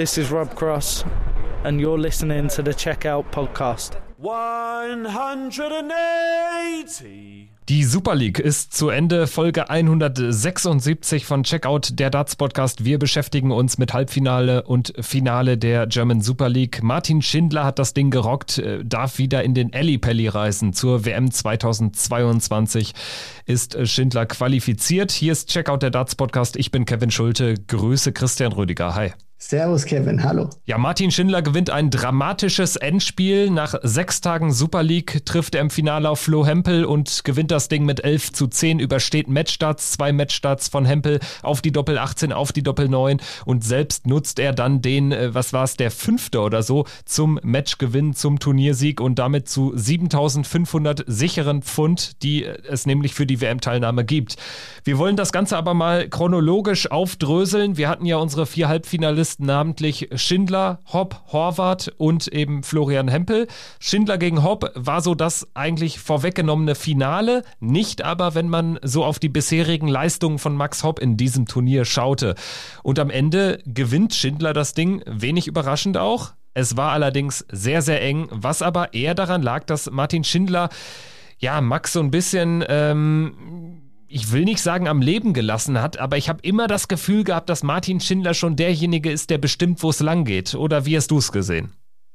This is Rob Cross, and you're listening to the Checkout Podcast. 180. Die Super League ist zu Ende, Folge 176 von Checkout, der Darts Podcast. Wir beschäftigen uns mit Halbfinale und Finale der German Super League. Martin Schindler hat das Ding gerockt, äh, darf wieder in den Elli Pelli reisen. Zur WM 2022 ist äh, Schindler qualifiziert. Hier ist Checkout, der Darts Podcast. Ich bin Kevin Schulte. Grüße Christian Rüdiger. Hi. Servus Kevin, hallo. Ja, Martin Schindler gewinnt ein dramatisches Endspiel. Nach sechs Tagen Super League trifft er im Finale auf Flo Hempel und gewinnt das Ding mit 11 zu 10, übersteht Matchstarts, zwei Matchstarts von Hempel auf die Doppel 18, auf die Doppel 9 und selbst nutzt er dann den, äh, was war es, der fünfte oder so, zum Matchgewinn, zum Turniersieg und damit zu 7500 sicheren Pfund, die es nämlich für die WM-Teilnahme gibt. Wir wollen das Ganze aber mal chronologisch aufdröseln. Wir hatten ja unsere vier Halbfinalisten Finalisten, namentlich Schindler, Hopp, Horvath und eben Florian Hempel. Schindler gegen Hopp war so das eigentlich vorweggenommene Finale, nicht aber, wenn man so auf die bisherigen Leistungen von Max Hopp in diesem Turnier schaute. Und am Ende gewinnt Schindler das Ding, wenig überraschend auch. Es war allerdings sehr, sehr eng, was aber eher daran lag, dass Martin Schindler ja, Max so ein bisschen ähm, ich will nicht sagen am Leben gelassen hat, aber ich habe immer das Gefühl gehabt, dass Martin Schindler schon derjenige ist, der bestimmt, wo es lang geht. Oder wie hast du es gesehen?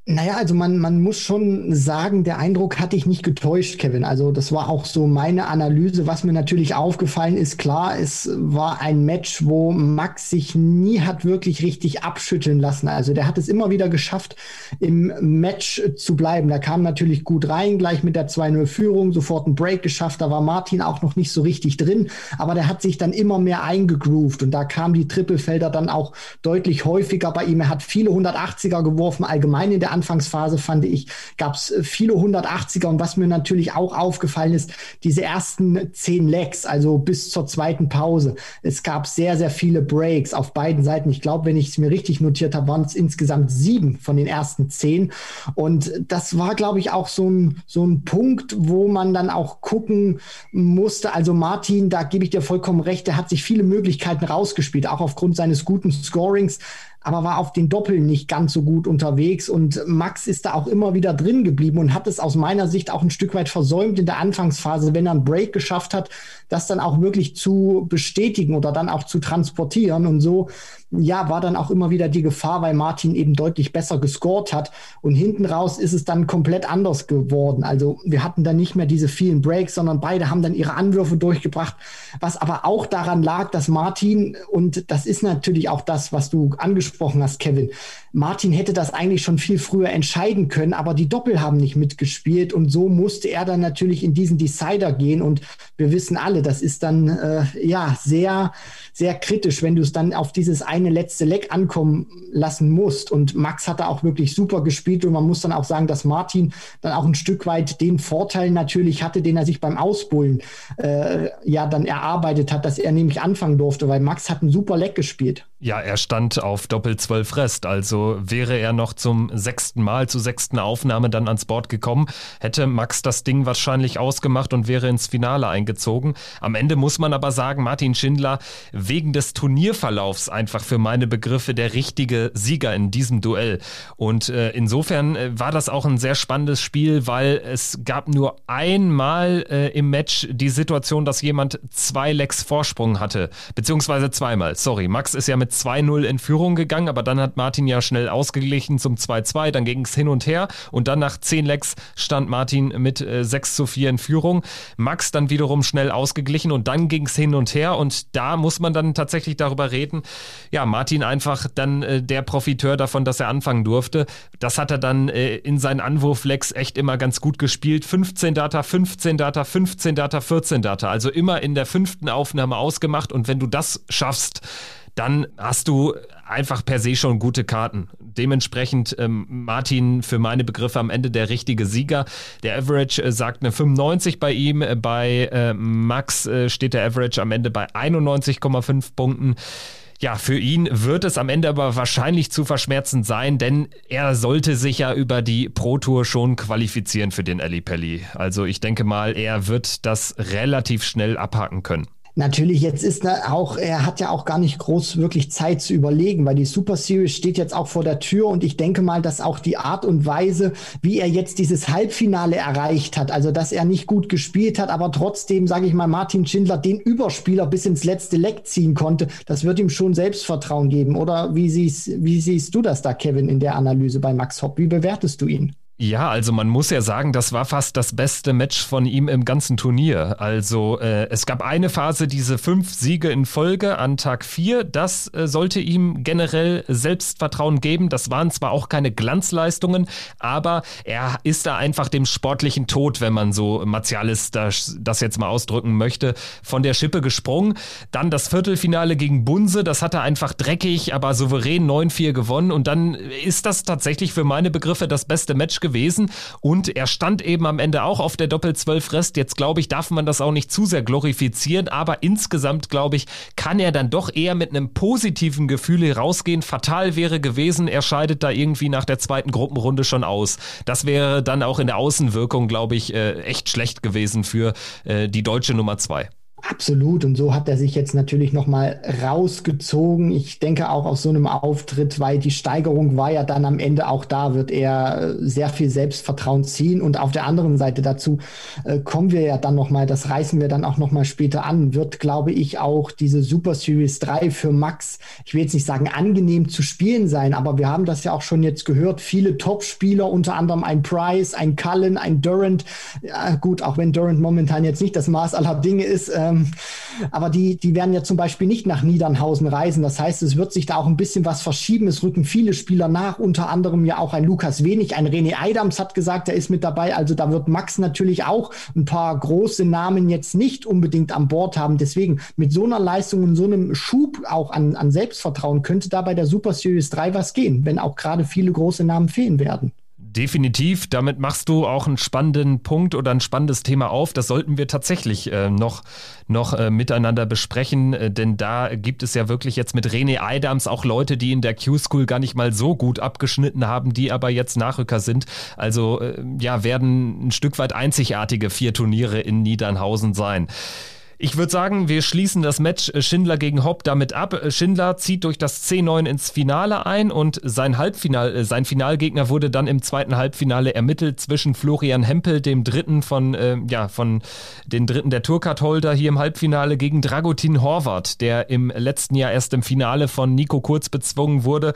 Naja, also man, man muss schon sagen, der Eindruck hatte ich nicht getäuscht, Kevin. Also das war auch so meine Analyse. Was mir natürlich aufgefallen ist, klar, es war ein Match, wo Max sich nie hat wirklich richtig abschütteln lassen. Also der hat es immer wieder geschafft, im Match zu bleiben. Da kam natürlich gut rein, gleich mit der 2-0-Führung, sofort einen Break geschafft. Da war Martin auch noch nicht so richtig drin, aber der hat sich dann immer mehr eingegroovt und da kamen die Trippelfelder dann auch deutlich häufiger bei ihm. Er hat viele 180er geworfen, allgemein in der Anfangsphase fand ich, gab es viele 180er und was mir natürlich auch aufgefallen ist, diese ersten zehn Legs, also bis zur zweiten Pause. Es gab sehr, sehr viele Breaks auf beiden Seiten. Ich glaube, wenn ich es mir richtig notiert habe, waren es insgesamt sieben von den ersten zehn. Und das war, glaube ich, auch so ein, so ein Punkt, wo man dann auch gucken musste. Also Martin, da gebe ich dir vollkommen recht, der hat sich viele Möglichkeiten rausgespielt, auch aufgrund seines guten Scorings aber war auf den Doppeln nicht ganz so gut unterwegs. Und Max ist da auch immer wieder drin geblieben und hat es aus meiner Sicht auch ein Stück weit versäumt in der Anfangsphase, wenn er einen Break geschafft hat, das dann auch wirklich zu bestätigen oder dann auch zu transportieren. Und so, ja, war dann auch immer wieder die Gefahr, weil Martin eben deutlich besser gescored hat. Und hinten raus ist es dann komplett anders geworden. Also wir hatten dann nicht mehr diese vielen Breaks, sondern beide haben dann ihre Anwürfe durchgebracht, was aber auch daran lag, dass Martin, und das ist natürlich auch das, was du angesprochen hast, Kevin. Martin hätte das eigentlich schon viel früher entscheiden können, aber die Doppel haben nicht mitgespielt und so musste er dann natürlich in diesen Decider gehen und wir wissen alle, das ist dann äh, ja sehr, sehr kritisch, wenn du es dann auf dieses eine letzte Leck ankommen lassen musst und Max hat da auch wirklich super gespielt und man muss dann auch sagen, dass Martin dann auch ein Stück weit den Vorteil natürlich hatte, den er sich beim Ausbullen äh, ja dann erarbeitet hat, dass er nämlich anfangen durfte, weil Max hat ein super Leck gespielt. Ja, er stand auf Doppel 12 Rest, also wäre er noch zum sechsten Mal, zur sechsten Aufnahme dann ans Board gekommen, hätte Max das Ding wahrscheinlich ausgemacht und wäre ins Finale eingezogen. Am Ende muss man aber sagen, Martin Schindler wegen des Turnierverlaufs einfach für meine Begriffe der richtige Sieger in diesem Duell. Und äh, insofern äh, war das auch ein sehr spannendes Spiel, weil es gab nur einmal äh, im Match die Situation, dass jemand zwei Lecks Vorsprung hatte, beziehungsweise zweimal. Sorry, Max ist ja mit 2-0 in Führung gegangen, aber dann hat Martin ja schnell ausgeglichen zum 2-2, dann ging es hin und her und dann nach 10 Lecks stand Martin mit äh, 6 zu 4 in Führung. Max dann wiederum schnell ausgeglichen und dann ging es hin und her und da muss man dann tatsächlich darüber reden, ja, Martin einfach dann äh, der Profiteur davon, dass er anfangen durfte. Das hat er dann äh, in seinen Anwurflecks echt immer ganz gut gespielt. 15 Data, 15 Data, 15 Data, 14 Data. Also immer in der fünften Aufnahme ausgemacht und wenn du das schaffst, dann hast du einfach per se schon gute Karten. Dementsprechend ähm, Martin für meine Begriffe am Ende der richtige Sieger. Der Average äh, sagt eine 95 bei ihm. Bei äh, Max äh, steht der Average am Ende bei 91,5 Punkten. Ja, für ihn wird es am Ende aber wahrscheinlich zu verschmerzend sein, denn er sollte sich ja über die Pro Tour schon qualifizieren für den Ali Pelli. Also ich denke mal, er wird das relativ schnell abhaken können. Natürlich, jetzt ist auch, er hat ja auch gar nicht groß wirklich Zeit zu überlegen, weil die Super Series steht jetzt auch vor der Tür und ich denke mal, dass auch die Art und Weise, wie er jetzt dieses Halbfinale erreicht hat, also dass er nicht gut gespielt hat, aber trotzdem, sage ich mal, Martin Schindler den Überspieler bis ins letzte Leck ziehen konnte, das wird ihm schon Selbstvertrauen geben. Oder wie siehst, wie siehst du das da, Kevin, in der Analyse bei Max Hopp? Wie bewertest du ihn? Ja, also man muss ja sagen, das war fast das beste Match von ihm im ganzen Turnier. Also äh, es gab eine Phase, diese fünf Siege in Folge an Tag vier. Das äh, sollte ihm generell Selbstvertrauen geben. Das waren zwar auch keine Glanzleistungen, aber er ist da einfach dem sportlichen Tod, wenn man so Martialis das, das jetzt mal ausdrücken möchte, von der Schippe gesprungen. Dann das Viertelfinale gegen Bunse, das hat er einfach dreckig, aber souverän 9-4 gewonnen. Und dann ist das tatsächlich für meine Begriffe das beste Match gewesen und er stand eben am Ende auch auf der Doppel-12-Rest. Jetzt glaube ich, darf man das auch nicht zu sehr glorifizieren, aber insgesamt glaube ich, kann er dann doch eher mit einem positiven Gefühl herausgehen. Fatal wäre gewesen, er scheidet da irgendwie nach der zweiten Gruppenrunde schon aus. Das wäre dann auch in der Außenwirkung, glaube ich, äh, echt schlecht gewesen für äh, die deutsche Nummer zwei. Absolut. Und so hat er sich jetzt natürlich nochmal rausgezogen. Ich denke auch aus so einem Auftritt, weil die Steigerung war ja dann am Ende auch da, wird er äh, sehr viel Selbstvertrauen ziehen. Und auf der anderen Seite dazu äh, kommen wir ja dann nochmal, das reißen wir dann auch nochmal später an, wird, glaube ich, auch diese Super Series 3 für Max, ich will jetzt nicht sagen angenehm zu spielen sein, aber wir haben das ja auch schon jetzt gehört. Viele Top-Spieler, unter anderem ein Price, ein Cullen, ein Durant. Ja, gut, auch wenn Durant momentan jetzt nicht das Maß aller Dinge ist, äh, ähm, aber die, die werden ja zum Beispiel nicht nach Niedernhausen reisen. Das heißt, es wird sich da auch ein bisschen was verschieben. Es rücken viele Spieler nach, unter anderem ja auch ein Lukas Wenig, ein René Eidams hat gesagt, er ist mit dabei. Also da wird Max natürlich auch ein paar große Namen jetzt nicht unbedingt an Bord haben. Deswegen mit so einer Leistung und so einem Schub auch an, an Selbstvertrauen könnte da bei der Super Series 3 was gehen, wenn auch gerade viele große Namen fehlen werden. Definitiv, damit machst du auch einen spannenden Punkt oder ein spannendes Thema auf. Das sollten wir tatsächlich äh, noch, noch äh, miteinander besprechen, äh, denn da gibt es ja wirklich jetzt mit René Eidams auch Leute, die in der Q-School gar nicht mal so gut abgeschnitten haben, die aber jetzt Nachrücker sind. Also äh, ja, werden ein Stück weit einzigartige vier Turniere in Niedernhausen sein. Ich würde sagen, wir schließen das Match äh, Schindler gegen Hopp damit ab. Äh, Schindler zieht durch das C9 ins Finale ein und sein Halbfinal, äh, sein Finalgegner wurde dann im zweiten Halbfinale ermittelt zwischen Florian Hempel, dem dritten von, äh, ja, von den dritten der Tourcard-Holder hier im Halbfinale gegen Dragutin Horvath, der im letzten Jahr erst im Finale von Nico Kurz bezwungen wurde.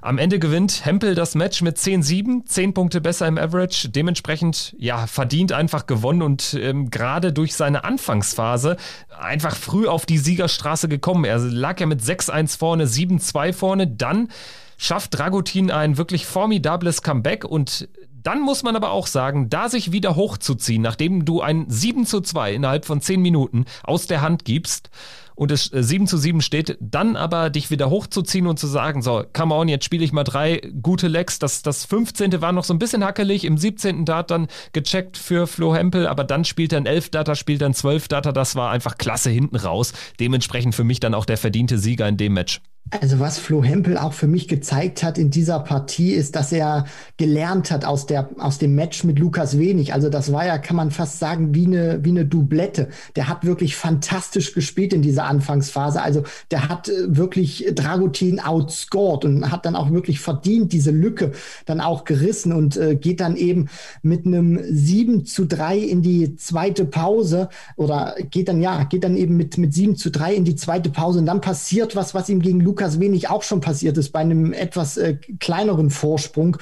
Am Ende gewinnt Hempel das Match mit 10-7, 10 Punkte besser im Average. Dementsprechend, ja, verdient einfach gewonnen und ähm, gerade durch seine Anfangsphase einfach früh auf die Siegerstraße gekommen. Er lag ja mit 6-1 vorne, 7-2 vorne. Dann schafft Dragutin ein wirklich formidables Comeback und dann muss man aber auch sagen, da sich wieder hochzuziehen, nachdem du ein 7 zu 2 innerhalb von 10 Minuten aus der Hand gibst und es 7 äh, zu 7 steht, dann aber dich wieder hochzuziehen und zu sagen, so, come on, jetzt spiele ich mal drei gute Lecks. Das, das 15. war noch so ein bisschen hackelig, im 17. Dart dann gecheckt für Flo Hempel, aber dann spielt er ein 11 Data, spielt er ein 12 Data, das war einfach klasse hinten raus. Dementsprechend für mich dann auch der verdiente Sieger in dem Match. Also was Flo Hempel auch für mich gezeigt hat in dieser Partie, ist, dass er gelernt hat aus, der, aus dem Match mit Lukas Wenig. Also das war ja, kann man fast sagen, wie eine, wie eine Doublette. Der hat wirklich fantastisch gespielt in dieser Anfangsphase. Also der hat äh, wirklich Dragutin outscored und hat dann auch wirklich verdient diese Lücke dann auch gerissen und äh, geht dann eben mit einem 7 zu 3 in die zweite Pause oder geht dann, ja, geht dann eben mit, mit 7 zu 3 in die zweite Pause und dann passiert was, was ihm gegen Lukas Lukas Wenig auch schon passiert ist bei einem etwas äh, kleineren Vorsprung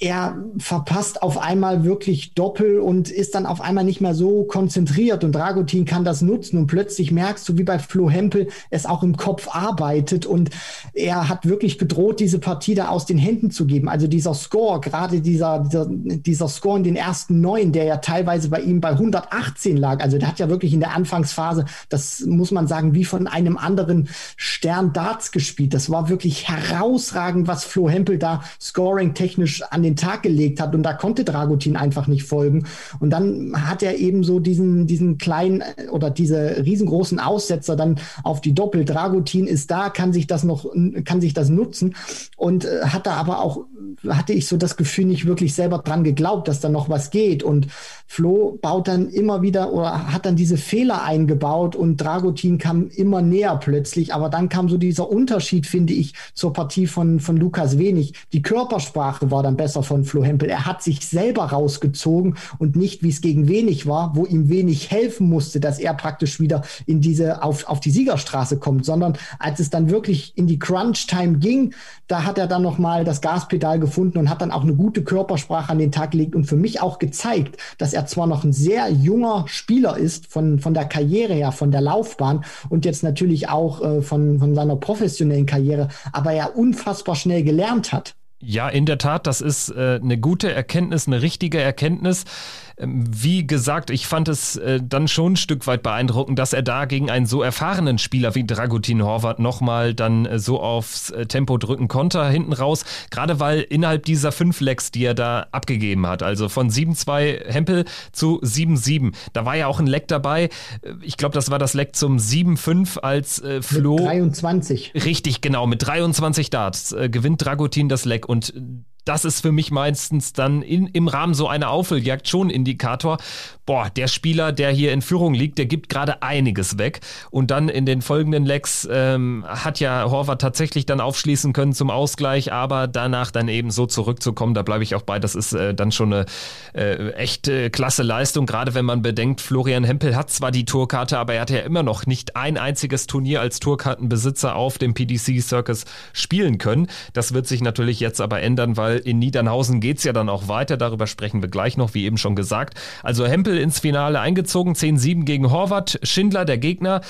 er verpasst auf einmal wirklich Doppel und ist dann auf einmal nicht mehr so konzentriert und Dragutin kann das nutzen und plötzlich merkst du, wie bei Flo Hempel es auch im Kopf arbeitet und er hat wirklich gedroht, diese Partie da aus den Händen zu geben. Also dieser Score, gerade dieser, dieser, dieser Score in den ersten neun, der ja teilweise bei ihm bei 118 lag, also der hat ja wirklich in der Anfangsphase, das muss man sagen, wie von einem anderen Stern Darts gespielt. Das war wirklich herausragend, was Flo Hempel da scoring technisch an den den Tag gelegt hat und da konnte Dragutin einfach nicht folgen. Und dann hat er eben so diesen, diesen kleinen äh, oder diese riesengroßen Aussetzer dann auf die Doppel. Dragutin ist da, kann sich das noch, kann sich das nutzen und äh, hat da aber auch, hatte ich so das Gefühl, nicht wirklich selber dran geglaubt, dass da noch was geht. Und Flo baut dann immer wieder oder hat dann diese Fehler eingebaut und Dragutin kam immer näher plötzlich. Aber dann kam so dieser Unterschied, finde ich, zur Partie von, von Lukas Wenig. Die Körpersprache war dann besser von Flo Hempel. Er hat sich selber rausgezogen und nicht, wie es gegen Wenig war, wo ihm Wenig helfen musste, dass er praktisch wieder in diese, auf, auf die Siegerstraße kommt, sondern als es dann wirklich in die Crunch-Time ging, da hat er dann nochmal das Gaspedal gefunden und hat dann auch eine gute Körpersprache an den Tag gelegt und für mich auch gezeigt, dass er er zwar noch ein sehr junger Spieler ist, von, von der Karriere her, von der Laufbahn und jetzt natürlich auch äh, von, von seiner professionellen Karriere, aber er unfassbar schnell gelernt hat. Ja, in der Tat, das ist äh, eine gute Erkenntnis, eine richtige Erkenntnis. Ähm, wie gesagt, ich fand es äh, dann schon ein Stück weit beeindruckend, dass er da gegen einen so erfahrenen Spieler wie Dragutin Horvath nochmal dann äh, so aufs äh, Tempo drücken konnte, hinten raus. Gerade weil innerhalb dieser fünf Lecks, die er da abgegeben hat, also von 7-2 Hempel zu 7-7, da war ja auch ein Leck dabei. Ich glaube, das war das Leck zum 7-5 als äh, Flo. Mit 23. Richtig, genau. Mit 23 Darts äh, gewinnt Dragutin das Leck und das ist für mich meistens dann in, im Rahmen so einer Aufholjagd schon Indikator. Boah, der Spieler, der hier in Führung liegt, der gibt gerade einiges weg. Und dann in den folgenden Lecks ähm, hat ja Horvath tatsächlich dann aufschließen können zum Ausgleich, aber danach dann eben so zurückzukommen, da bleibe ich auch bei. Das ist äh, dann schon eine äh, echt äh, klasse Leistung, gerade wenn man bedenkt, Florian Hempel hat zwar die Tourkarte, aber er hat ja immer noch nicht ein einziges Turnier als Tourkartenbesitzer auf dem PDC Circus spielen können. Das wird sich natürlich jetzt aber ändern, weil in Niedernhausen geht's ja dann auch weiter. Darüber sprechen wir gleich noch, wie eben schon gesagt. Also Hempel ins Finale eingezogen, 10-7 gegen Horvath, Schindler der Gegner.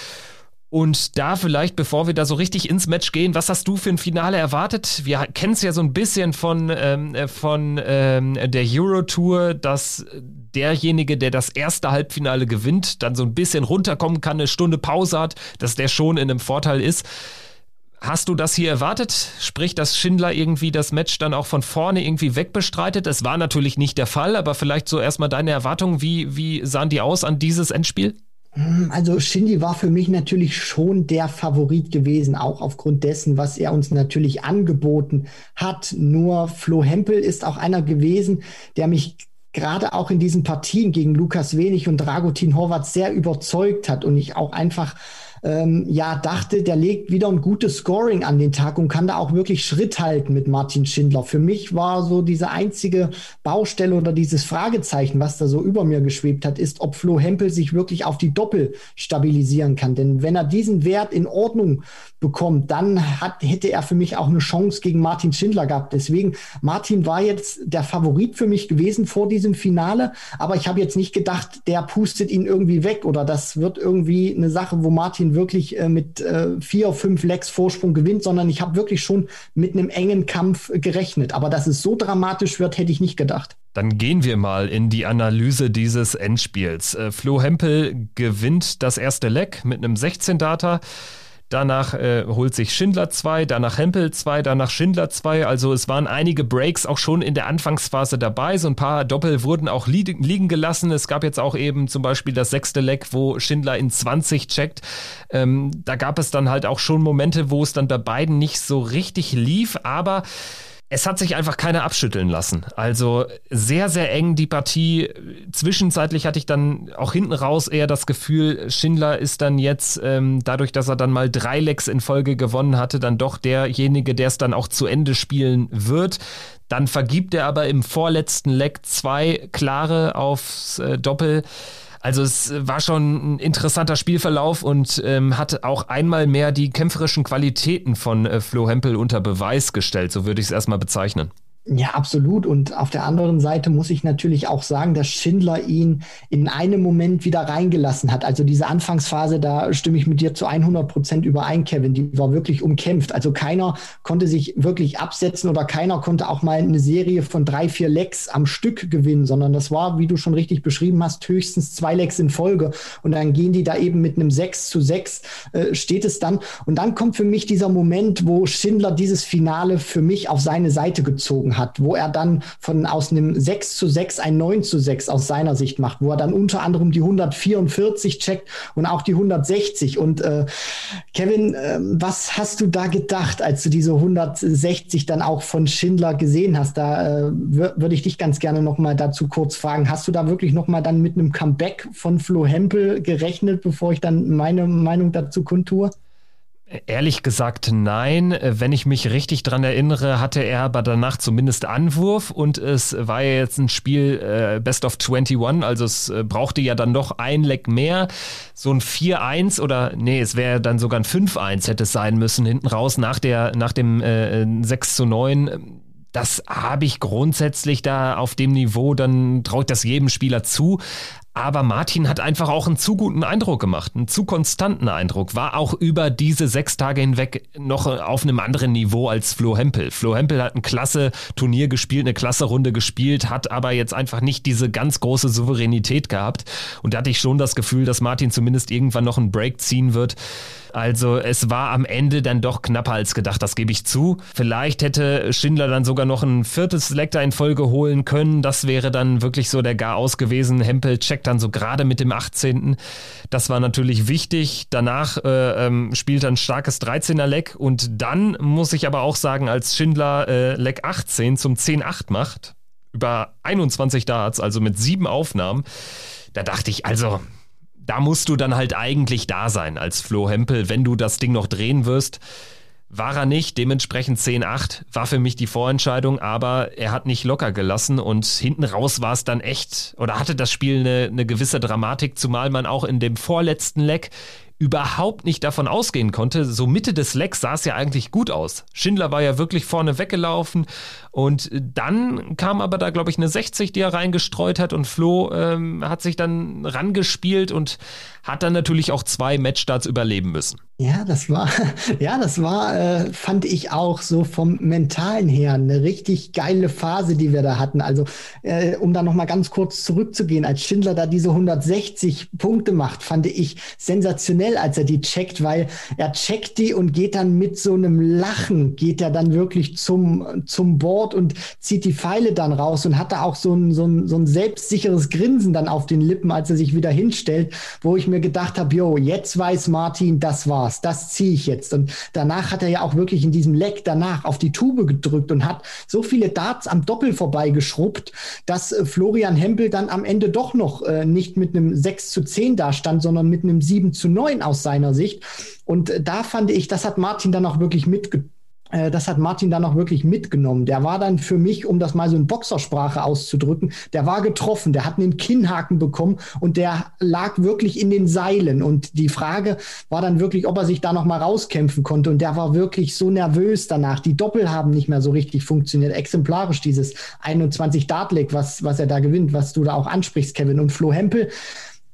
Und da vielleicht, bevor wir da so richtig ins Match gehen, was hast du für ein Finale erwartet? Wir kennen es ja so ein bisschen von, ähm, äh, von ähm, der Euro Tour, dass derjenige, der das erste Halbfinale gewinnt, dann so ein bisschen runterkommen kann, eine Stunde Pause hat, dass der schon in einem Vorteil ist. Hast du das hier erwartet? Sprich, dass Schindler irgendwie das Match dann auch von vorne irgendwie wegbestreitet? Es war natürlich nicht der Fall, aber vielleicht so erstmal deine Erwartungen. Wie, wie sahen die aus an dieses Endspiel? Hm, also Shindy war für mich natürlich schon der Favorit gewesen, auch aufgrund dessen, was er uns natürlich angeboten hat. Nur Flo Hempel ist auch einer gewesen, der mich gerade auch in diesen Partien gegen Lukas Wenig und Dragutin Horvath sehr überzeugt hat und ich auch einfach ähm, ja dachte, der legt wieder ein gutes Scoring an den Tag und kann da auch wirklich Schritt halten mit Martin Schindler. Für mich war so diese einzige Baustelle oder dieses Fragezeichen, was da so über mir geschwebt hat, ist, ob Flo Hempel sich wirklich auf die Doppel stabilisieren kann. Denn wenn er diesen Wert in Ordnung bekommt, dann hat, hätte er für mich auch eine Chance gegen Martin Schindler gehabt. Deswegen, Martin war jetzt der Favorit für mich gewesen vor diesem Finale, aber ich habe jetzt nicht gedacht, der pustet ihn irgendwie weg oder das wird irgendwie eine Sache, wo Martin wirklich äh, mit äh, vier, fünf Lecks Vorsprung gewinnt, sondern ich habe wirklich schon mit einem engen Kampf gerechnet. Aber dass es so dramatisch wird, hätte ich nicht gedacht. Dann gehen wir mal in die Analyse dieses Endspiels. Äh, Flo Hempel gewinnt das erste Leck mit einem 16-Data. Danach äh, holt sich Schindler 2, danach Hempel 2, danach Schindler 2. Also es waren einige Breaks auch schon in der Anfangsphase dabei. So ein paar Doppel wurden auch li liegen gelassen. Es gab jetzt auch eben zum Beispiel das sechste Leck, wo Schindler in 20 checkt. Ähm, da gab es dann halt auch schon Momente, wo es dann bei beiden nicht so richtig lief. Aber es hat sich einfach keiner abschütteln lassen. Also sehr, sehr eng die Partie. Zwischenzeitlich hatte ich dann auch hinten raus eher das Gefühl, Schindler ist dann jetzt, ähm, dadurch, dass er dann mal drei Lecks in Folge gewonnen hatte, dann doch derjenige, der es dann auch zu Ende spielen wird. Dann vergibt er aber im vorletzten Leck zwei klare aufs äh, Doppel. Also es war schon ein interessanter Spielverlauf und ähm, hat auch einmal mehr die kämpferischen Qualitäten von äh, Flo Hempel unter Beweis gestellt, so würde ich es erstmal bezeichnen. Ja, absolut. Und auf der anderen Seite muss ich natürlich auch sagen, dass Schindler ihn in einem Moment wieder reingelassen hat. Also diese Anfangsphase, da stimme ich mit dir zu 100 Prozent überein, Kevin. Die war wirklich umkämpft. Also keiner konnte sich wirklich absetzen oder keiner konnte auch mal eine Serie von drei, vier Lecks am Stück gewinnen, sondern das war, wie du schon richtig beschrieben hast, höchstens zwei Lecks in Folge. Und dann gehen die da eben mit einem 6 zu 6, äh, steht es dann. Und dann kommt für mich dieser Moment, wo Schindler dieses Finale für mich auf seine Seite gezogen hat hat, wo er dann von aus einem 6 zu 6 ein 9 zu 6 aus seiner Sicht macht, wo er dann unter anderem die 144 checkt und auch die 160. Und äh, Kevin, äh, was hast du da gedacht, als du diese 160 dann auch von Schindler gesehen hast? Da äh, würde ich dich ganz gerne noch mal dazu kurz fragen. Hast du da wirklich noch mal dann mit einem Comeback von Flo Hempel gerechnet, bevor ich dann meine Meinung dazu kundtue? Ehrlich gesagt, nein. Wenn ich mich richtig dran erinnere, hatte er aber danach zumindest Anwurf und es war ja jetzt ein Spiel äh, Best of 21, also es äh, brauchte ja dann doch ein Leck mehr. So ein 4-1 oder nee, es wäre dann sogar ein 5-1 hätte es sein müssen hinten raus nach der nach dem äh, 6 zu 9 das habe ich grundsätzlich da auf dem Niveau, dann traue ich das jedem Spieler zu. Aber Martin hat einfach auch einen zu guten Eindruck gemacht, einen zu konstanten Eindruck, war auch über diese sechs Tage hinweg noch auf einem anderen Niveau als Flo Hempel. Flo Hempel hat ein klasse Turnier gespielt, eine klasse Runde gespielt, hat aber jetzt einfach nicht diese ganz große Souveränität gehabt. Und da hatte ich schon das Gefühl, dass Martin zumindest irgendwann noch einen Break ziehen wird. Also es war am Ende dann doch knapper als gedacht, das gebe ich zu. Vielleicht hätte Schindler dann sogar noch ein viertes Selektor in Folge holen können. Das wäre dann wirklich so der Gar aus gewesen. Hempel checkt dann so gerade mit dem 18. Das war natürlich wichtig. Danach äh, ähm, spielt ein starkes 13er Leck und dann muss ich aber auch sagen, als Schindler äh, Leck 18 zum 10-8 macht, über 21 Darts, also mit sieben Aufnahmen, da dachte ich, also da musst du dann halt eigentlich da sein als Flo Hempel, wenn du das Ding noch drehen wirst. War er nicht, dementsprechend 10-8 war für mich die Vorentscheidung, aber er hat nicht locker gelassen und hinten raus war es dann echt, oder hatte das Spiel eine, eine gewisse Dramatik, zumal man auch in dem vorletzten Leck überhaupt nicht davon ausgehen konnte. So Mitte des Lecks sah es ja eigentlich gut aus. Schindler war ja wirklich vorne weggelaufen und dann kam aber da, glaube ich, eine 60, die er reingestreut hat und Flo ähm, hat sich dann rangespielt und hat dann natürlich auch zwei Matchstarts überleben müssen. Ja, das war, ja, das war, äh, fand ich auch so vom Mentalen her eine richtig geile Phase, die wir da hatten. Also, äh, um da nochmal ganz kurz zurückzugehen, als Schindler da diese 160 Punkte macht, fand ich sensationell, als er die checkt, weil er checkt die und geht dann mit so einem Lachen, geht er dann wirklich zum, zum Board und zieht die Pfeile dann raus und hat da auch so ein, so ein, so ein selbstsicheres Grinsen dann auf den Lippen, als er sich wieder hinstellt, wo ich mir gedacht habe, jo, jetzt weiß Martin, das war war's, das ziehe ich jetzt. Und danach hat er ja auch wirklich in diesem Leck danach auf die Tube gedrückt und hat so viele Darts am Doppel vorbeigeschrubbt, dass äh, Florian Hempel dann am Ende doch noch äh, nicht mit einem 6 zu 10 dastand, sondern mit einem 7 zu 9 aus seiner Sicht. Und äh, da fand ich, das hat Martin dann auch wirklich mitgebracht das hat Martin dann auch wirklich mitgenommen. Der war dann für mich, um das mal so in Boxersprache auszudrücken, der war getroffen, der hat einen Kinnhaken bekommen und der lag wirklich in den Seilen. Und die Frage war dann wirklich, ob er sich da noch mal rauskämpfen konnte. Und der war wirklich so nervös danach. Die Doppel haben nicht mehr so richtig funktioniert. Exemplarisch dieses 21 Dartleg, was, was er da gewinnt, was du da auch ansprichst, Kevin. Und Flo Hempel,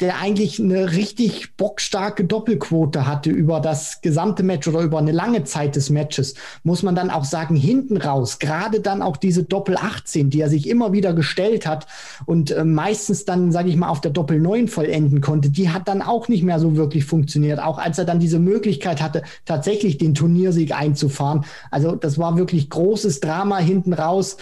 der eigentlich eine richtig bockstarke Doppelquote hatte über das gesamte Match oder über eine lange Zeit des Matches, muss man dann auch sagen, hinten raus, gerade dann auch diese Doppel 18, die er sich immer wieder gestellt hat und äh, meistens dann, sage ich mal, auf der Doppel 9 vollenden konnte, die hat dann auch nicht mehr so wirklich funktioniert, auch als er dann diese Möglichkeit hatte, tatsächlich den Turniersieg einzufahren. Also das war wirklich großes Drama hinten raus.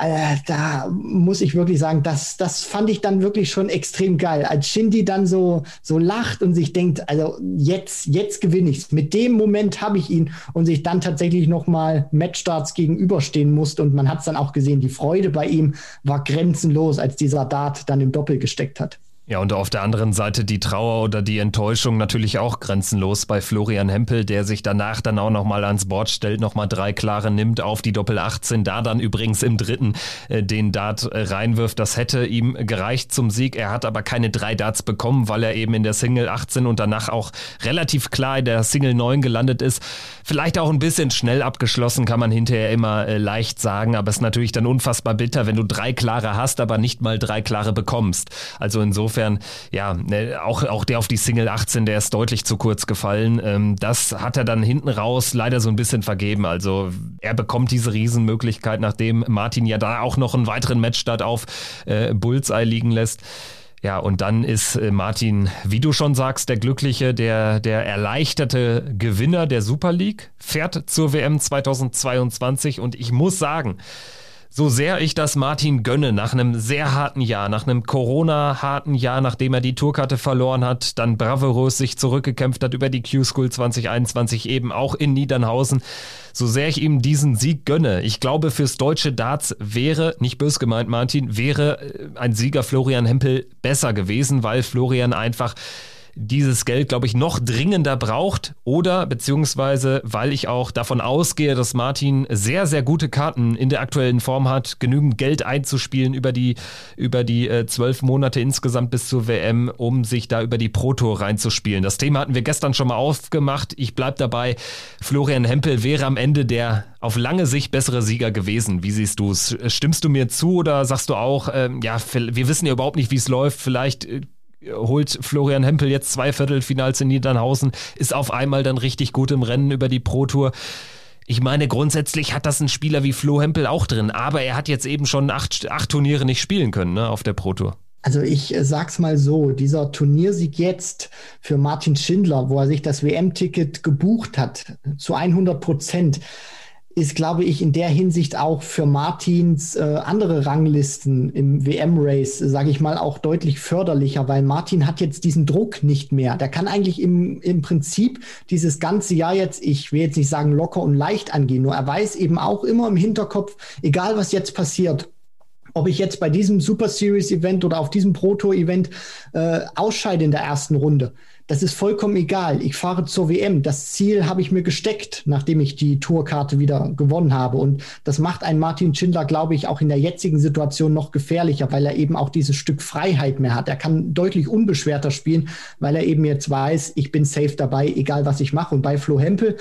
Äh, da muss ich wirklich sagen, das, das fand ich dann wirklich schon extrem geil. Als Shindy die dann so, so lacht und sich denkt, also jetzt, jetzt gewinne ich's. Mit dem Moment habe ich ihn und sich dann tatsächlich nochmal Matchstarts gegenüberstehen musste. Und man hat es dann auch gesehen, die Freude bei ihm war grenzenlos, als dieser Dart dann im Doppel gesteckt hat. Ja, und auf der anderen Seite die Trauer oder die Enttäuschung natürlich auch grenzenlos bei Florian Hempel, der sich danach dann auch nochmal ans Board stellt, nochmal drei klare nimmt auf die Doppel 18, da dann übrigens im dritten äh, den Dart äh, reinwirft. Das hätte ihm gereicht zum Sieg. Er hat aber keine drei Darts bekommen, weil er eben in der Single 18 und danach auch relativ klar in der Single 9 gelandet ist. Vielleicht auch ein bisschen schnell abgeschlossen, kann man hinterher immer äh, leicht sagen, aber es ist natürlich dann unfassbar bitter, wenn du drei klare hast, aber nicht mal drei klare bekommst. Also insofern insofern, ja, ne, auch, auch der auf die Single 18, der ist deutlich zu kurz gefallen. Ähm, das hat er dann hinten raus leider so ein bisschen vergeben. Also er bekommt diese Riesenmöglichkeit, nachdem Martin ja da auch noch einen weiteren Matchstart auf äh, Bullseye liegen lässt. Ja, und dann ist äh, Martin, wie du schon sagst, der Glückliche, der, der erleichterte Gewinner der Super League, fährt zur WM 2022 und ich muss sagen, So sehr ich das Martin gönne, nach einem sehr harten Jahr, nach einem Corona-harten Jahr, nachdem er die Tourkarte verloren hat, dann bravourös sich zurückgekämpft hat über die Q-School 2021 eben auch in Niedernhausen, so sehr ich ihm diesen Sieg gönne. Ich glaube, fürs deutsche Darts wäre, nicht bös gemeint Martin, wäre äh, ein Sieger Florian Hempel besser gewesen, weil Florian einfach dieses Geld, glaube ich, noch dringender braucht oder beziehungsweise weil ich auch davon ausgehe, dass Martin sehr, sehr gute Karten in der aktuellen Form hat, genügend Geld einzuspielen über die, über die äh, zwölf Monate insgesamt bis zur WM, um sich da über die Pro Tour reinzuspielen. Das Thema hatten wir gestern schon mal aufgemacht. Ich bleibe dabei. Florian Hempel wäre am Ende der auf lange Sicht bessere Sieger gewesen. Wie siehst du es? Stimmst du mir zu oder sagst du auch, ähm, ja, wir wissen ja überhaupt nicht, wie es läuft. Vielleicht äh, holt Florian Hempel jetzt zwei Viertelfinals in Niedernhausen, ist auf einmal dann richtig gut im Rennen über die Pro Tour. Ich meine, grundsätzlich hat das ein Spieler wie Flo Hempel auch drin, aber er hat jetzt eben schon acht, acht Turniere nicht spielen können ne, auf der Pro Tour. Also ich äh, sag's mal so, dieser Turniersieg jetzt für Martin Schindler, wo er sich das WM-Ticket gebucht hat, zu 100 Prozent, ist, glaube ich, in der Hinsicht auch für Martins äh, andere Ranglisten im WM-Race, sage ich mal, auch deutlich förderlicher, weil Martin hat jetzt diesen Druck nicht mehr. Der kann eigentlich im, im Prinzip dieses ganze Jahr jetzt, ich will jetzt nicht sagen locker und leicht angehen, nur er weiß eben auch immer im Hinterkopf, egal was jetzt passiert, ob ich jetzt bei diesem Super Series Event oder auf diesem Pro Tour Event äh, ausscheide in der ersten Runde das ist vollkommen egal. Ich fahre zur WM. Das Ziel habe ich mir gesteckt, nachdem ich die Tourkarte wieder gewonnen habe. Und das macht einen Martin Schindler, glaube ich, auch in der jetzigen Situation noch gefährlicher, weil er eben auch dieses Stück Freiheit mehr hat. Er kann deutlich unbeschwerter spielen, weil er eben jetzt weiß, ich bin safe dabei, egal was ich mache. Und bei Flo Hempel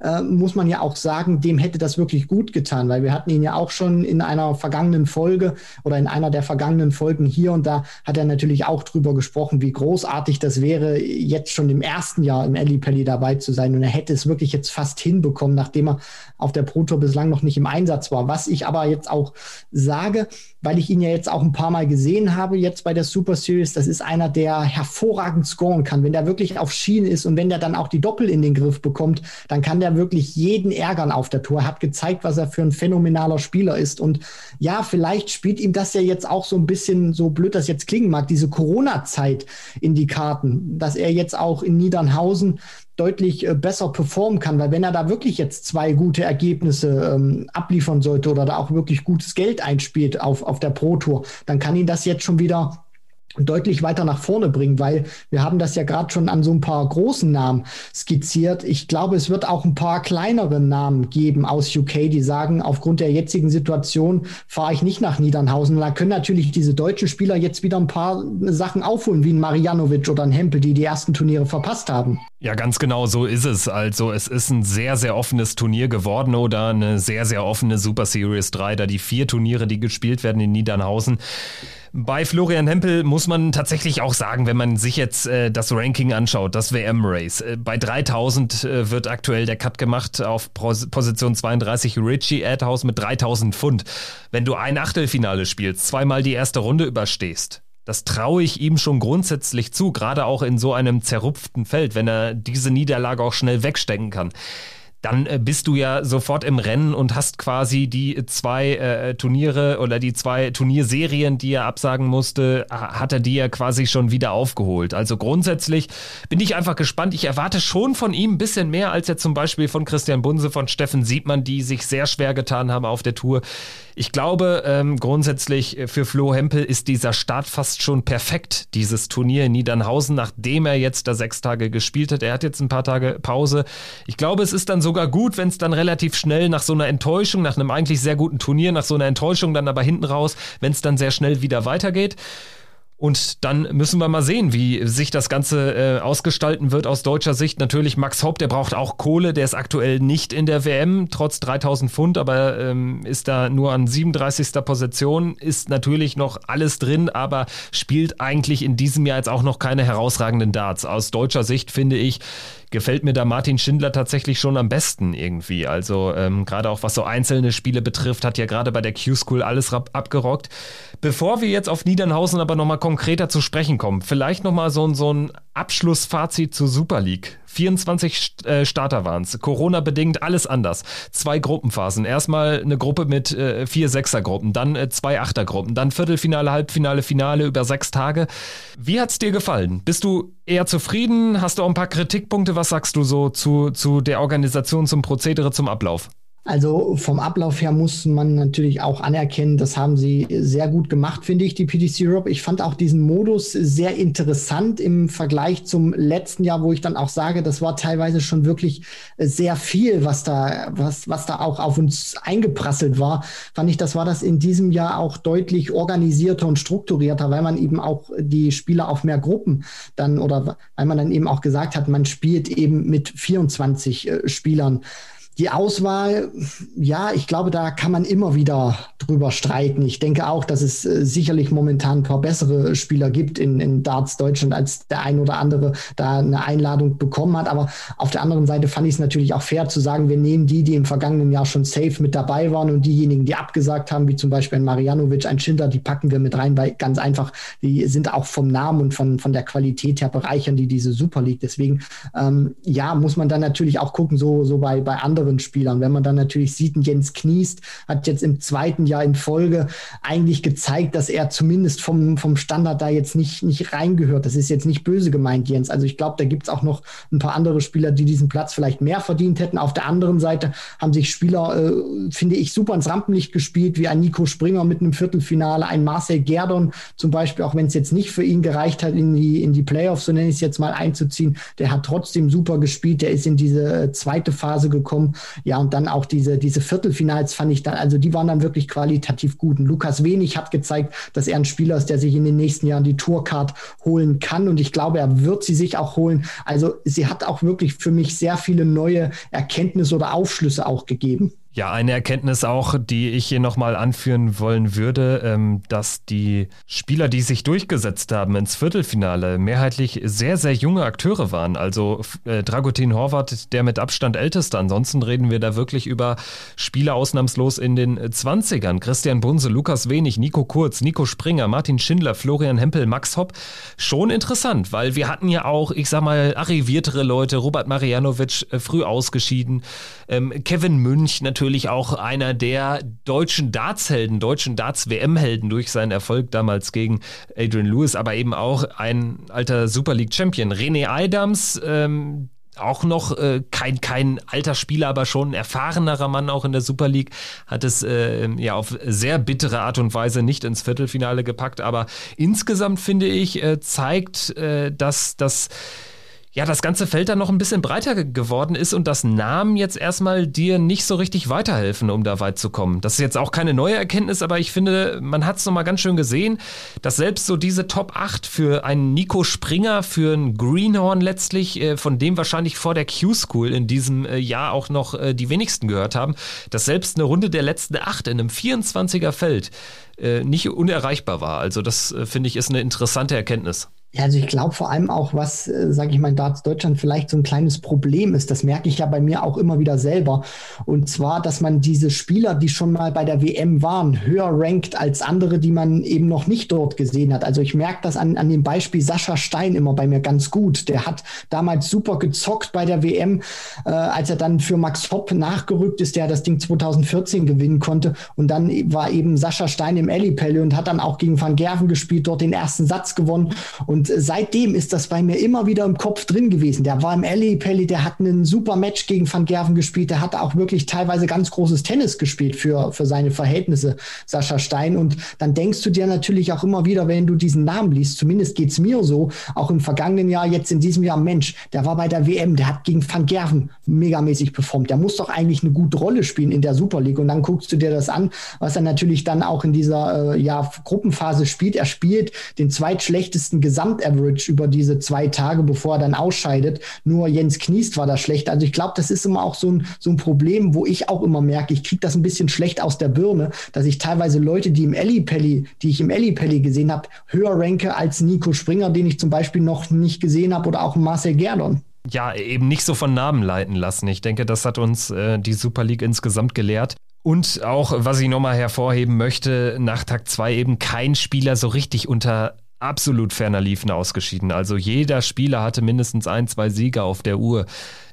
äh, muss man ja auch sagen, dem hätte das wirklich gut getan, weil wir hatten ihn ja auch schon in einer vergangenen Folge oder in einer der vergangenen Folgen hier und da hat er natürlich auch drüber gesprochen, wie großartig das wäre, jetzt schon im ersten Jahr im Ellipelli dabei zu sein. Und er hätte es wirklich jetzt fast hinbekommen, nachdem er auf der Pro Tour bislang noch nicht im Einsatz war. Was ich aber jetzt auch sage, weil ich ihn ja jetzt auch ein paar Mal gesehen habe, jetzt bei der Super Series, das ist einer, der hervorragend scoren kann. Wenn der wirklich auf Schienen ist und wenn der dann auch die Doppel in den Griff bekommt, dann kann der wirklich jeden ärgern auf der Tour. Er hat gezeigt, was er für ein phänomenaler Spieler ist. Und ja, vielleicht spielt ihm das ja jetzt auch so ein bisschen, so blöd das jetzt klingen mag, diese Corona-Zeit in die Karten, dass er jetzt auch in Niedernhausen deutlich äh, besser performen kann, weil wenn er da wirklich jetzt zwei gute Ergebnisse ähm, abliefern sollte oder da auch wirklich gutes Geld einspielt auf, auf der Pro Tour, dann kann ihn das jetzt schon wieder deutlich weiter nach vorne bringen, weil wir haben das ja gerade schon an so ein paar großen Namen skizziert. Ich glaube, es wird auch ein paar kleinere Namen geben aus UK, die sagen, aufgrund der jetzigen Situation fahre ich nicht nach Niedernhausen. Da können natürlich diese deutschen Spieler jetzt wieder ein paar Sachen aufholen, wie ein Marianovic oder ein Hempel, die die ersten Turniere verpasst haben. Ja, ganz genau so ist es. Also es ist ein sehr, sehr offenes Turnier geworden oder eine sehr, sehr offene Super Series 3, da die vier Turniere, die gespielt werden in Niedernhausen, bei Florian Hempel muss man tatsächlich auch sagen, wenn man sich jetzt äh, das Ranking anschaut, das WM-Race, äh, bei 3000 äh, wird aktuell der Cut gemacht auf Pos Position 32 Richie Adhouse mit 3000 Pfund. Wenn du ein Achtelfinale spielst, zweimal die erste Runde überstehst, das traue ich ihm schon grundsätzlich zu, gerade auch in so einem zerrupften Feld, wenn er diese Niederlage auch schnell wegstecken kann dann äh, bist du ja sofort im Rennen und hast quasi die zwei äh, Turniere oder die zwei Turnierserien, die er absagen musste, hat er die ja quasi schon wieder aufgeholt. Also grundsätzlich bin ich einfach gespannt. Ich erwarte schon von ihm ein bisschen mehr als jetzt zum Beispiel von Christian Bunse, von Steffen Siebmann, die sich sehr schwer getan haben auf der Tour. Ich glaube, ähm, grundsätzlich äh, für Flo Hempel ist dieser Start fast schon perfekt, dieses Turnier in Niedernhausen, nachdem er jetzt da sechs Tage gespielt hat. Er hat jetzt ein paar Tage Pause. Ich glaube, es ist dann sogar gut, wenn es dann relativ schnell nach so einer Enttäuschung, nach einem eigentlich sehr guten Turnier, nach so einer Enttäuschung dann aber hinten raus, wenn es dann sehr schnell wieder weitergeht. Und dann müssen wir mal sehen, wie sich das Ganze äh, ausgestalten wird aus deutscher Sicht. Natürlich Max Hopp, der braucht auch Kohle, der ist aktuell nicht in der WM, trotz 3000 Pfund, aber ähm, ist da nur an 37. Position, ist natürlich noch alles drin, aber spielt eigentlich in diesem Jahr jetzt auch noch keine herausragenden Darts. Aus deutscher Sicht finde ich, gefällt mir da Martin Schindler tatsächlich schon am besten irgendwie. Also ähm, gerade auch was so einzelne Spiele betrifft, hat ja gerade bei der Q-School alles abgerockt. Bevor wir jetzt auf Niedernhausen aber nochmal konkreter zu sprechen kommen, vielleicht nochmal so, so ein Abschlussfazit zur Super League 24 äh, Starter waren es. Corona-bedingt alles anders. Zwei Gruppenphasen. Erstmal eine Gruppe mit äh, vier Sechsergruppen, dann äh, zwei Achtergruppen, dann Viertelfinale, Halbfinale, Finale über sechs Tage. Wie hat's dir gefallen? Bist du eher zufrieden? Hast du auch ein paar Kritikpunkte? Was sagst du so zu, zu der Organisation, zum Prozedere, zum Ablauf? Also vom Ablauf her muss man natürlich auch anerkennen, das haben sie sehr gut gemacht, finde ich, die PDC Europe. Ich fand auch diesen Modus sehr interessant im Vergleich zum letzten Jahr, wo ich dann auch sage, das war teilweise schon wirklich sehr viel, was da, was, was da auch auf uns eingeprasselt war. Fand ich, das war das in diesem Jahr auch deutlich organisierter und strukturierter, weil man eben auch die Spieler auf mehr Gruppen dann oder weil man dann eben auch gesagt hat, man spielt eben mit 24 äh, Spielern. Die Auswahl, ja, ich glaube, da kann man immer wieder drüber streiten. Ich denke auch, dass es äh, sicherlich momentan ein paar bessere Spieler gibt in, in Darts Deutschland, als der ein oder andere da eine Einladung bekommen hat. Aber auf der anderen Seite fand ich es natürlich auch fair zu sagen, wir nehmen die, die im vergangenen Jahr schon safe mit dabei waren und diejenigen, die abgesagt haben, wie zum Beispiel ein Marianovic, ein Schindler, die packen wir mit rein, weil ganz einfach, die sind auch vom Namen und von, von der Qualität her bereichern die diese Super League. Deswegen, ähm, ja, muss man dann natürlich auch gucken, so, so bei, bei anderen anderen Spielern. Wenn man dann natürlich sieht, Jens Kniest hat jetzt im zweiten Jahr in Folge eigentlich gezeigt, dass er zumindest vom, vom Standard da jetzt nicht, nicht reingehört. Das ist jetzt nicht böse gemeint, Jens. Also ich glaube, da gibt es auch noch ein paar andere Spieler, die diesen Platz vielleicht mehr verdient hätten. Auf der anderen Seite haben sich Spieler, äh, finde ich, super ins Rampenlicht gespielt, wie ein Nico Springer mit einem Viertelfinale, ein Marcel Gerdon zum Beispiel, auch wenn es jetzt nicht für ihn gereicht hat, in die, in die Playoffs, so nenne ich es jetzt mal, einzuziehen. Der hat trotzdem super gespielt, der ist in diese äh, zweite Phase gekommen. Ja, und dann auch diese, diese Viertelfinals fand ich dann, also die waren dann wirklich qualitativ gut. Und Lukas Wenig hat gezeigt, dass er ein Spieler ist, der sich in den nächsten Jahren die Tourcard holen kann. Und ich glaube, er wird sie sich auch holen. Also sie hat auch wirklich für mich sehr viele neue Erkenntnisse oder Aufschlüsse auch gegeben. Ja, eine Erkenntnis auch, die ich hier nochmal anführen wollen würde, ähm, dass die Spieler, die sich durchgesetzt haben ins Viertelfinale, mehrheitlich sehr, sehr junge Akteure waren. Also äh, Dragutin Horvath, der mit Abstand älteste. Ansonsten reden wir da wirklich über Spieler ausnahmslos in den 20ern. Christian Bunse, Lukas Wenig, Nico Kurz, Nico Springer, Martin Schindler, Florian Hempel, Max Hopp. Schon interessant, weil wir hatten ja auch, ich sag mal, arriviertere Leute, Robert Marianovic äh, früh ausgeschieden, ähm, Kevin Münch natürlich natürlich auch einer der deutschen Dartshelden, deutschen Darts-WM-Helden durch seinen Erfolg damals gegen Adrian Lewis, aber eben auch ein alter Super League-Champion. René Adams, ähm, auch noch äh, kein, kein alter Spieler, aber schon ein erfahrenerer Mann auch in der Super League, hat es äh, ja auf sehr bittere Art und Weise nicht ins Viertelfinale gepackt. Aber insgesamt finde ich, äh, zeigt, äh, dass das ja, das ganze Feld dann noch ein bisschen breiter geworden ist und das Namen jetzt erstmal dir nicht so richtig weiterhelfen, um da weit zu kommen. Das ist jetzt auch keine neue Erkenntnis, aber ich finde, man hat es nochmal ganz schön gesehen, dass selbst so diese Top 8 für einen Nico Springer, für einen Greenhorn letztlich, äh, von dem wahrscheinlich vor der Q-School in diesem äh, Jahr auch noch äh, die wenigsten gehört haben, dass selbst eine Runde der letzten 8 in einem 24er Feld nicht unerreichbar war. Also das finde ich ist eine interessante Erkenntnis. Ja, also ich glaube vor allem auch, was, äh, sage ich mal, Darts Deutschland vielleicht so ein kleines Problem ist, das merke ich ja bei mir auch immer wieder selber. Und zwar, dass man diese Spieler, die schon mal bei der WM waren, höher rankt als andere, die man eben noch nicht dort gesehen hat. Also ich merke das an, an dem Beispiel Sascha Stein immer bei mir ganz gut. Der hat damals super gezockt bei der WM, äh, als er dann für Max Hopp nachgerückt ist, der das Ding 2014 gewinnen konnte. Und dann war eben Sascha Stein im Ellipelle und hat dann auch gegen Van Gerven gespielt, dort den ersten Satz gewonnen. Und und seitdem ist das bei mir immer wieder im Kopf drin gewesen. Der war im Alley Pelli, der hat einen super Match gegen Van Gerven gespielt. Der hat auch wirklich teilweise ganz großes Tennis gespielt für, für seine Verhältnisse, Sascha Stein. Und dann denkst du dir natürlich auch immer wieder, wenn du diesen Namen liest, zumindest geht es mir so, auch im vergangenen Jahr, jetzt in diesem Jahr, Mensch, der war bei der WM, der hat gegen Van Gerven megamäßig performt. Der muss doch eigentlich eine gute Rolle spielen in der Super League. Und dann guckst du dir das an, was er natürlich dann auch in dieser äh, ja, Gruppenphase spielt. Er spielt den zweitschlechtesten Gesamt Gesamtaverage über diese zwei Tage, bevor er dann ausscheidet. Nur Jens Kniest war da schlecht. Also ich glaube, das ist immer auch so ein, so ein Problem, wo ich auch immer merke, ich kriege das ein bisschen schlecht aus der Birne, dass ich teilweise Leute, die im Ellipelli, die ich im Ellipelli gesehen habe, höher ranke als Nico Springer, den ich zum Beispiel noch nicht gesehen habe, oder auch Marcel Gerdon ja, eben nicht so von Namen leiten lassen. Ich denke, das hat uns äh, die Super League insgesamt gelehrt. Und auch, was ich nochmal hervorheben möchte, nach Tag 2 eben kein Spieler so richtig unter absolut ferner liefen ausgeschieden. Also jeder Spieler hatte mindestens ein, zwei Sieger auf der Uhr.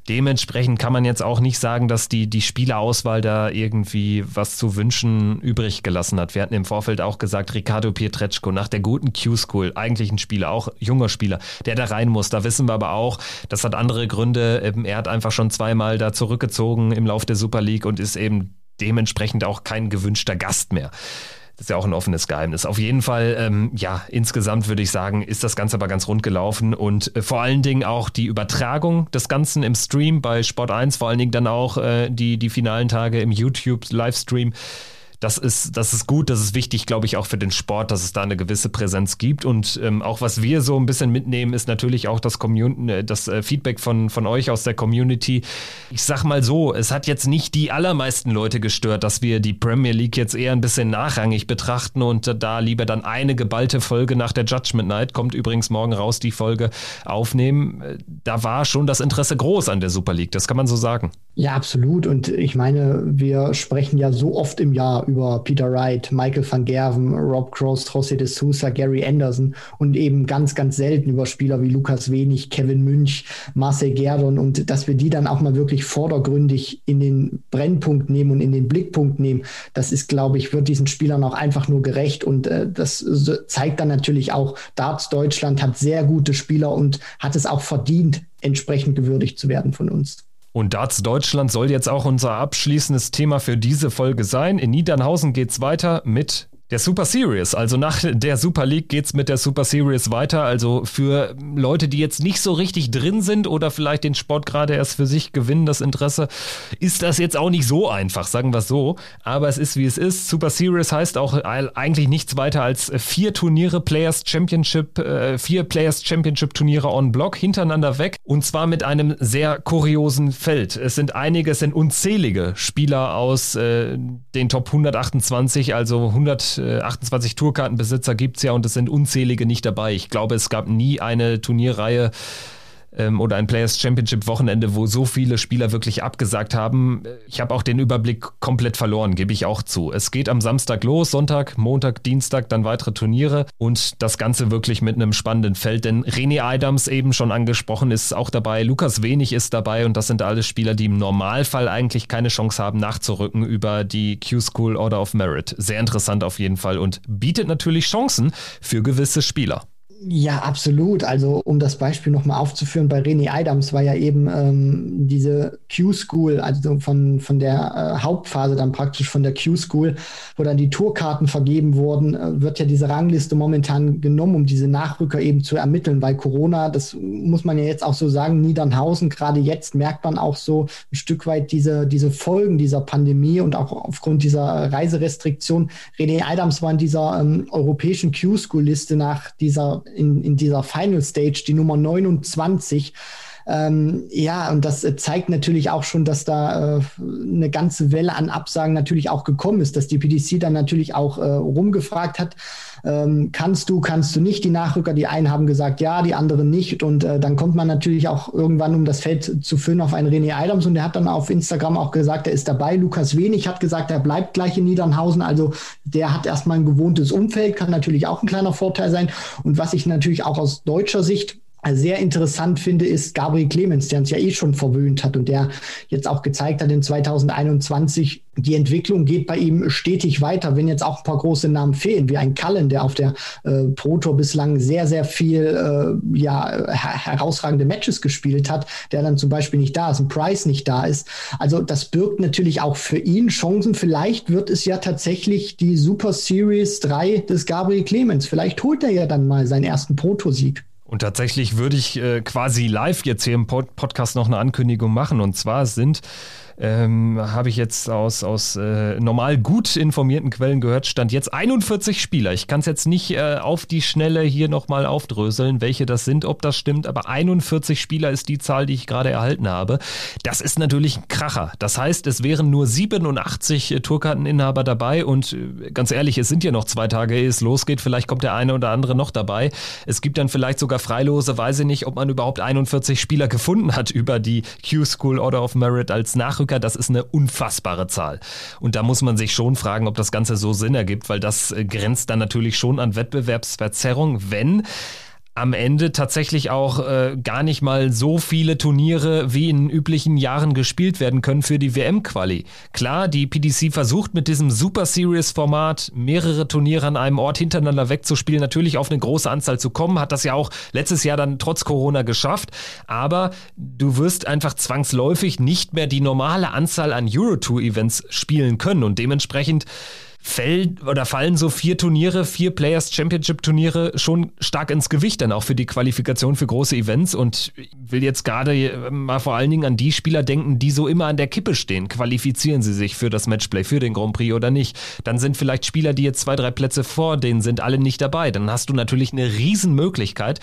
Dementsprechend kann man jetzt auch nicht sagen, dass die, die Spielerauswahl da irgendwie was zu wünschen übrig gelassen hat. Wir hatten im Vorfeld auch gesagt, Ricardo Pietreczko nach der guten Q-School, eigentlich ein Spieler, auch junger Spieler, der da rein muss. Da wissen wir aber auch, das hat andere Gründe. Ähm, er hat einfach schon zweimal da zurückgezogen im Lauf der Super League und ist eben dementsprechend auch kein gewünschter Gast mehr. Das ist ja auch ein offenes Geheimnis. Auf jeden Fall, ähm, ja, insgesamt würde ich sagen, ist das Ganze aber ganz rund gelaufen und äh, vor allen Dingen auch die Übertragung des Ganzen im Stream bei Sport 1, vor allen Dingen dann auch äh, die, die finalen Tage im YouTube-Livestream das ist, das ist gut, das ist wichtig, glaube ich, auch für den Sport, dass es da eine gewisse Präsenz gibt. Und ähm, auch was wir so ein bisschen mitnehmen, ist natürlich auch das, Commun äh, das äh, Feedback von, von euch aus der Community. Ich sag mal so, es hat jetzt nicht die allermeisten Leute gestört, dass wir die Premier League jetzt eher ein bisschen nachrangig betrachten und äh, da lieber dann eine geballte Folge nach der Judgment Night, kommt übrigens morgen raus, die Folge aufnehmen. Da war schon das Interesse groß an der Super League, das kann man so sagen. Ja, absolut. Und ich meine, wir sprechen ja so oft im Jahr über Peter Wright, Michael van Gerven, Rob Cross, José de Sousa, Gary Anderson und eben ganz, ganz selten über Spieler wie Lukas Wenig, Kevin Münch, Marcel Gerdon und dass wir die dann auch mal wirklich vordergründig in den Brennpunkt nehmen und in den Blickpunkt nehmen, das ist, glaube ich, wird diesen Spielern auch einfach nur gerecht und äh, das zeigt dann natürlich auch, Darts Deutschland hat sehr gute Spieler und hat es auch verdient, entsprechend gewürdigt zu werden von uns. Und Darts Deutschland soll jetzt auch unser abschließendes Thema für diese Folge sein. In Niedernhausen geht's weiter mit der Super Series, also nach der Super League geht's mit der Super Series weiter. Also für Leute, die jetzt nicht so richtig drin sind oder vielleicht den Sport gerade erst für sich gewinnen, das Interesse, ist das jetzt auch nicht so einfach, sagen wir es so. Aber es ist wie es ist. Super Series heißt auch eigentlich nichts weiter als vier Turniere, Players Championship, äh, vier Players Championship Turniere on Block hintereinander weg und zwar mit einem sehr kuriosen Feld. Es sind einige, es sind unzählige Spieler aus äh, den Top 128, also 100 28 Tourkartenbesitzer gibt es ja und es sind unzählige nicht dabei. Ich glaube, es gab nie eine Turnierreihe, ähm, oder ein Players Championship Wochenende, wo so viele Spieler wirklich abgesagt haben. Ich habe auch den Überblick komplett verloren, gebe ich auch zu. Es geht am Samstag los, Sonntag, Montag, Dienstag, dann weitere Turniere und das Ganze wirklich mit einem spannenden Feld, denn René Adams eben schon angesprochen ist auch dabei, Lukas Wenig ist dabei und das sind alles Spieler, die im Normalfall eigentlich keine Chance haben nachzurücken über die Q-School Order of Merit. Sehr interessant auf jeden Fall und bietet natürlich Chancen für gewisse Spieler. Ja, absolut. Also um das Beispiel nochmal aufzuführen, bei René Adams war ja eben ähm, diese Q-School, also von, von der äh, Hauptphase dann praktisch von der Q-School, wo dann die Tourkarten vergeben wurden, äh, wird ja diese Rangliste momentan genommen, um diese Nachrücker eben zu ermitteln, weil Corona, das muss man ja jetzt auch so sagen, Niedernhausen, gerade jetzt merkt man auch so ein Stück weit diese, diese Folgen dieser Pandemie und auch aufgrund dieser Reiserestriktion. René Adams war in dieser ähm, europäischen Q-School-Liste nach dieser in, in dieser Final Stage, die Nummer 29. Ähm, ja, und das zeigt natürlich auch schon, dass da äh, eine ganze Welle an Absagen natürlich auch gekommen ist, dass die PDC dann natürlich auch äh, rumgefragt hat, ähm, kannst du, kannst du nicht? Die Nachrücker, die einen haben gesagt ja, die anderen nicht. Und äh, dann kommt man natürlich auch irgendwann, um das Feld zu füllen, auf einen René Adams. Und der hat dann auf Instagram auch gesagt, er ist dabei. Lukas Wenig hat gesagt, er bleibt gleich in Niedernhausen, also der hat erstmal ein gewohntes Umfeld, kann natürlich auch ein kleiner Vorteil sein. Und was ich natürlich auch aus deutscher Sicht sehr interessant finde, ist Gabriel Clemens, der uns ja eh schon verwöhnt hat und der jetzt auch gezeigt hat in 2021, die Entwicklung geht bei ihm stetig weiter, wenn jetzt auch ein paar große Namen fehlen, wie ein Cullen, der auf der äh, Pro Tour bislang sehr, sehr viel äh, ja, her herausragende Matches gespielt hat, der dann zum Beispiel nicht da ist, ein Price nicht da ist. Also das birgt natürlich auch für ihn Chancen. Vielleicht wird es ja tatsächlich die Super Series 3 des Gabriel Clemens. Vielleicht holt er ja dann mal seinen ersten Pro Tour Sieg. Und tatsächlich würde ich äh, quasi live jetzt hier im Pod Podcast noch eine Ankündigung machen. Und zwar sind ähm, habe ich jetzt aus, aus äh, normal gut informierten Quellen gehört, stand jetzt 41 Spieler. Ich kann es jetzt nicht äh, auf die Schnelle hier nochmal aufdröseln, welche das sind, ob das stimmt, aber 41 Spieler ist die Zahl, die ich gerade erhalten habe. Das ist natürlich ein Kracher. Das heißt, es wären nur 87 äh, Tourkarteninhaber dabei und äh, ganz ehrlich, es sind ja noch zwei Tage, ehe es losgeht. Vielleicht kommt der eine oder andere noch dabei. Es gibt dann vielleicht sogar freilose, weiß ich nicht, ob man überhaupt 41 Spieler gefunden hat über die Q-School Order of Merit als Nachrücker Eisdrücker, das ist eine unfassbare Zahl. Und da muss man sich schon fragen, ob das Ganze so Sinn ergibt, weil das äh, grenzt dann natürlich schon an Wettbewerbsverzerrung, wenn am Ende tatsächlich auch äh, gar nicht mal so viele Turniere wie in üblichen Jahren gespielt werden können für die WM-Quali. Klar, die PDC versucht mit diesem Super Series-Format mehrere Turniere an einem Ort hintereinander wegzuspielen, natürlich auf eine große Anzahl zu kommen, hat das ja auch letztes Jahr dann trotz Corona geschafft, aber du wirst einfach zwangsläufig nicht mehr die normale Anzahl an Eurotour-Events spielen können und dementsprechend fällt oder fallen so vier Turniere, vier Players Championship Turniere schon stark ins Gewicht dann auch für die Qualifikation für große Events und will jetzt gerade mal vor allen Dingen an die Spieler denken, die so immer an der Kippe stehen. Qualifizieren sie sich für das Matchplay, für den Grand Prix oder nicht? Dann sind vielleicht Spieler, die jetzt zwei, drei Plätze vor denen sind, alle nicht dabei. Dann hast du natürlich eine Riesenmöglichkeit,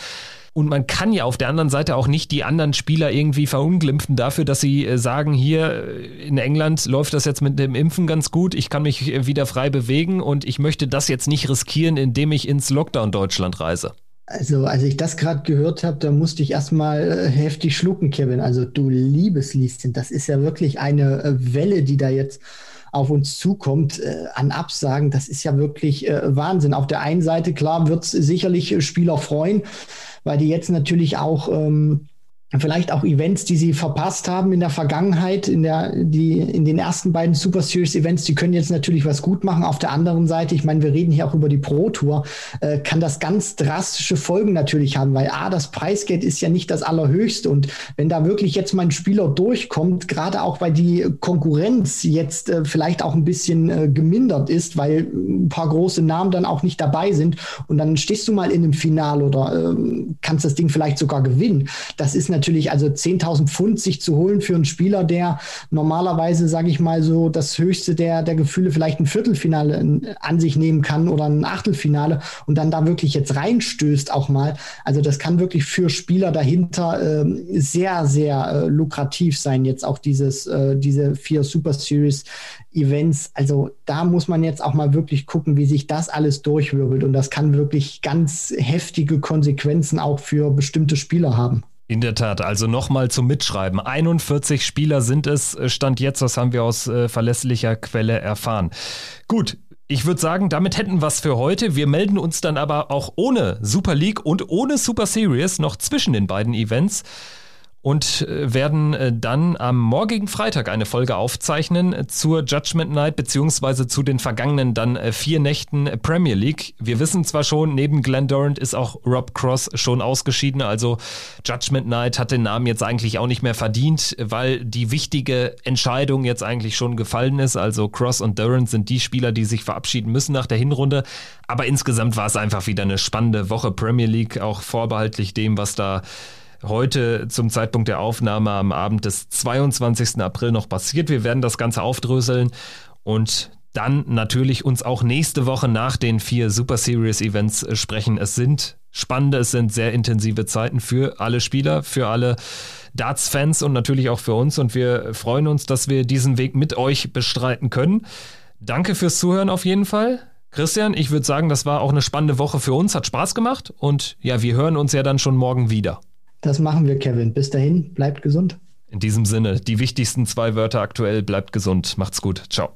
und man kann ja auf der anderen Seite auch nicht die anderen Spieler irgendwie verunglimpfen dafür, dass sie äh, sagen, hier äh, in England läuft das jetzt mit dem Impfen ganz gut, ich kann mich äh, wieder frei bewegen und ich möchte das jetzt nicht riskieren, indem ich ins Lockdown Deutschland reise. Also, als ich das gerade gehört habe, da musste ich erstmal heftig schlucken, Kevin. Also, du liebes Lieschen, das ist ja wirklich eine Welle, die da jetzt auf uns zukommt äh, an Absagen, das ist ja wirklich äh, Wahnsinn. Auf der einen Seite, klar, wird es sicherlich Spieler freuen, weil die jetzt natürlich auch ähm, vielleicht auch Events, die sie verpasst haben in der Vergangenheit, in der, die, in den ersten beiden Super Series Events, die können jetzt natürlich was gut machen. Auf der anderen Seite, ich meine, wir reden hier auch über die Pro Tour, äh, kann das ganz drastische Folgen natürlich haben, weil A, das Preisgeld ist ja nicht das allerhöchste und wenn da wirklich jetzt mal ein Spieler durchkommt, gerade auch weil die Konkurrenz jetzt äh, vielleicht auch ein bisschen äh, gemindert ist, weil ein paar große Namen dann auch nicht dabei sind und dann stehst du mal in einem Finale oder ähm, kannst das Ding vielleicht sogar gewinnen. Das ist natürlich natürlich, also 10.000 Pfund sich zu holen für einen Spieler, der normalerweise, sage ich mal so, das höchste der, der Gefühle vielleicht ein Viertelfinale an sich nehmen kann oder ein Achtelfinale und dann da wirklich jetzt reinstößt auch mal. Also das kann wirklich für Spieler dahinter äh, sehr, sehr äh, lukrativ sein, jetzt auch dieses, äh, diese vier Super Series Events. Also da muss man jetzt auch mal wirklich gucken, wie sich das alles durchwirbelt. Und das kann wirklich ganz heftige Konsequenzen auch für bestimmte Spieler haben. In der Tat, also nochmal zum Mitschreiben. 41 Spieler sind es, äh, Stand jetzt, das haben wir aus äh, verlässlicher Quelle erfahren. Gut, ich würde sagen, damit hätten wir es für heute. Wir melden uns dann aber auch ohne Super League und ohne Super Series noch zwischen den beiden Events und äh, werden äh, dann am morgigen Freitag eine Folge aufzeichnen zur Judgment Night beziehungsweise zu den vergangenen dann äh, vier Nächten Premier League. Wir wissen zwar schon, neben Glenn Durant ist auch Rob Cross schon ausgeschieden, also Judgment Night hat den Namen jetzt eigentlich auch nicht mehr verdient, weil die wichtige Entscheidung jetzt eigentlich schon gefallen ist. Also Cross und Durant sind die Spieler, die sich verabschieden müssen nach der Hinrunde. Aber insgesamt war es einfach wieder eine spannende Woche Premier League, auch vorbehaltlich dem, was da heute zum Zeitpunkt der Aufnahme am Abend des 22. April noch passiert. Wir werden das Ganze aufdröseln und dann natürlich uns auch nächste Woche nach den vier Super Series Events sprechen. Es sind spannende, es sind sehr intensive Zeiten für alle Spieler, für alle Darts-Fans und natürlich auch für uns. Und wir freuen uns, dass wir diesen Weg mit euch bestreiten können. Danke fürs Zuhören auf jeden Fall. Christian, ich würde sagen, das war auch eine spannende Woche für uns, hat Spaß gemacht und ja, wir hören uns ja dann schon morgen wieder. Das machen wir, Kevin. Bis dahin, bleibt gesund. In diesem Sinne, die wichtigsten zwei Wörter aktuell, bleibt gesund. Macht's gut. Ciao.